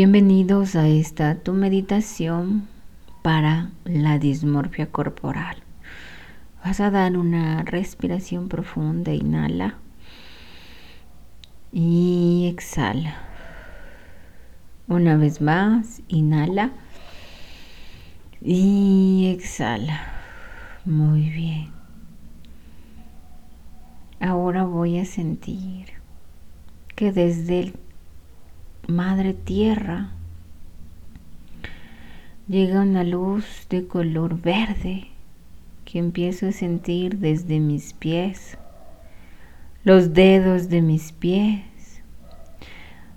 Bienvenidos a esta tu meditación para la dismorfia corporal. Vas a dar una respiración profunda, inhala y exhala. Una vez más, inhala y exhala. Muy bien. Ahora voy a sentir que desde el Madre Tierra llega una luz de color verde que empiezo a sentir desde mis pies, los dedos de mis pies,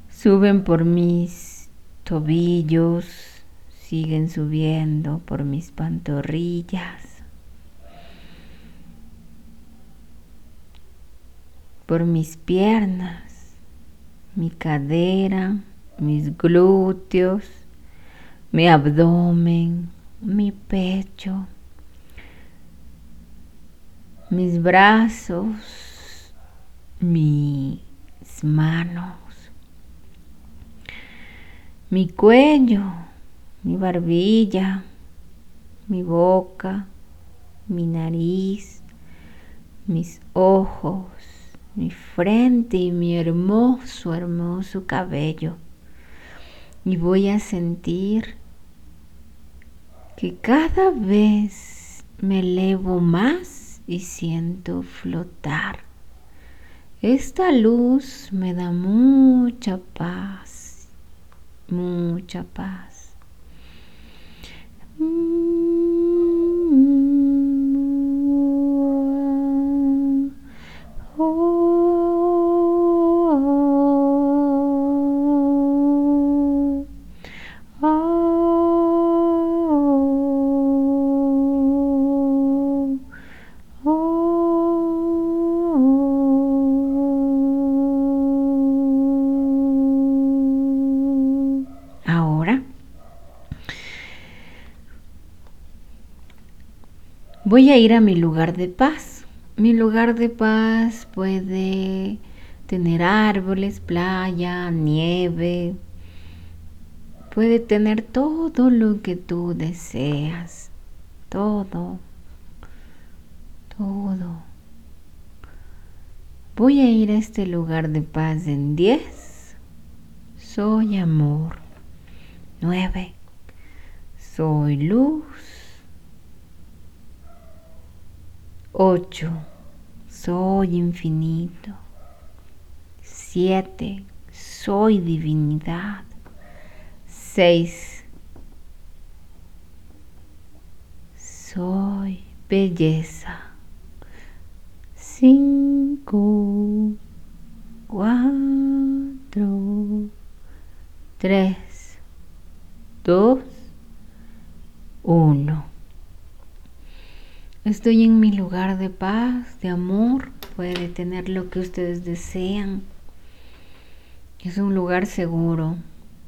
suben por mis tobillos, siguen subiendo por mis pantorrillas, por mis piernas mi cadera, mis glúteos, mi abdomen, mi pecho, mis brazos, mis manos, mi cuello, mi barbilla, mi boca, mi nariz, mis ojos, mi frente y mi hermoso, hermoso cabello. Y voy a sentir que cada vez me elevo más y siento flotar. Esta luz me da mucha paz, mucha paz. Voy a ir a mi lugar de paz. Mi lugar de paz puede tener árboles, playa, nieve. Puede tener todo lo que tú deseas. Todo. Todo. Voy a ir a este lugar de paz en 10. Soy amor. 9. Soy luz. 8. Soy infinito. 7. Soy divinidad. 6. Soy belleza. 5. 4. 3. 2. 1. Estoy en mi lugar de paz, de amor, puede tener lo que ustedes desean. Es un lugar seguro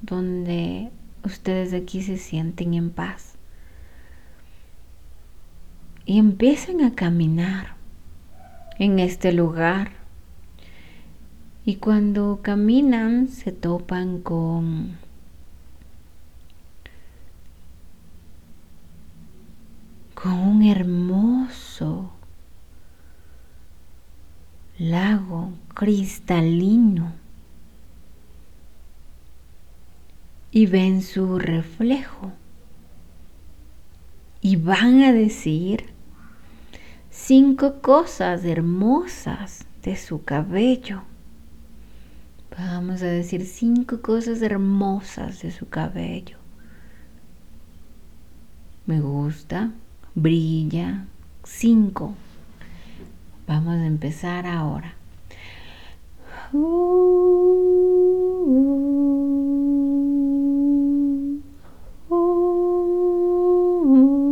donde ustedes aquí se sienten en paz. Y empiecen a caminar en este lugar. Y cuando caminan se topan con con un hermoso lago cristalino y ven su reflejo y van a decir cinco cosas hermosas de su cabello. Vamos a decir cinco cosas hermosas de su cabello. Me gusta, brilla. 5. Vamos a empezar ahora. Uh, uh, uh,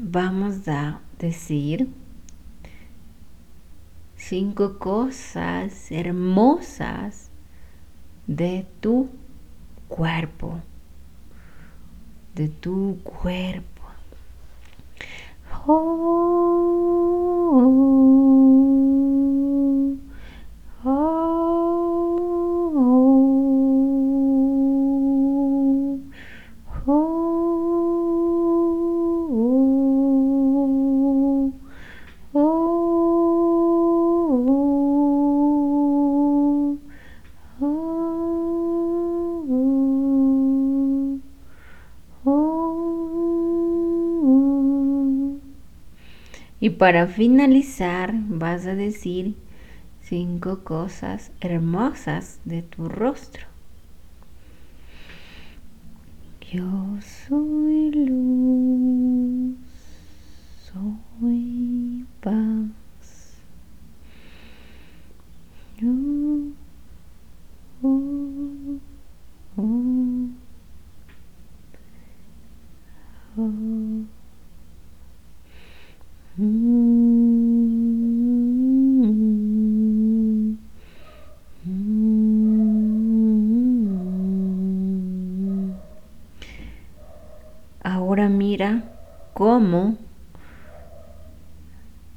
vamos a decir cinco cosas hermosas de tu cuerpo, de tu cuerpo. Oh, Y para finalizar vas a decir cinco cosas hermosas de tu rostro. Yo soy luz, soy paz. Ahora mira cómo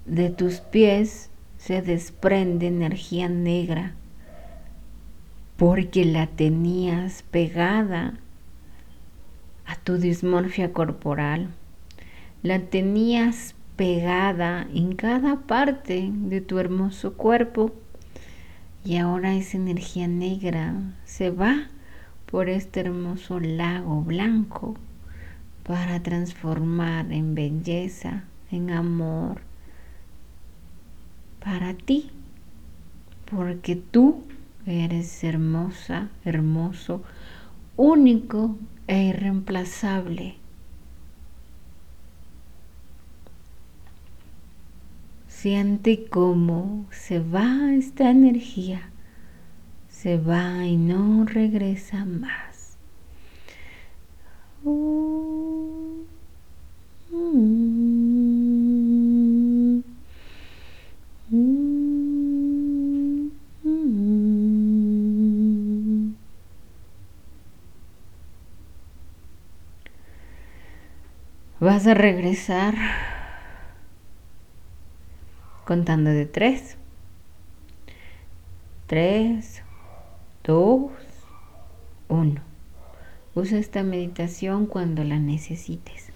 de tus pies se desprende energía negra porque la tenías pegada a tu dismorfia corporal. La tenías pegada en cada parte de tu hermoso cuerpo y ahora esa energía negra se va por este hermoso lago blanco para transformar en belleza, en amor para ti, porque tú eres hermosa, hermoso, único e irreemplazable. Siente cómo se va esta energía, se va y no regresa más. Vas a regresar contando de tres. Tres, dos, uno. Usa esta meditación cuando la necesites.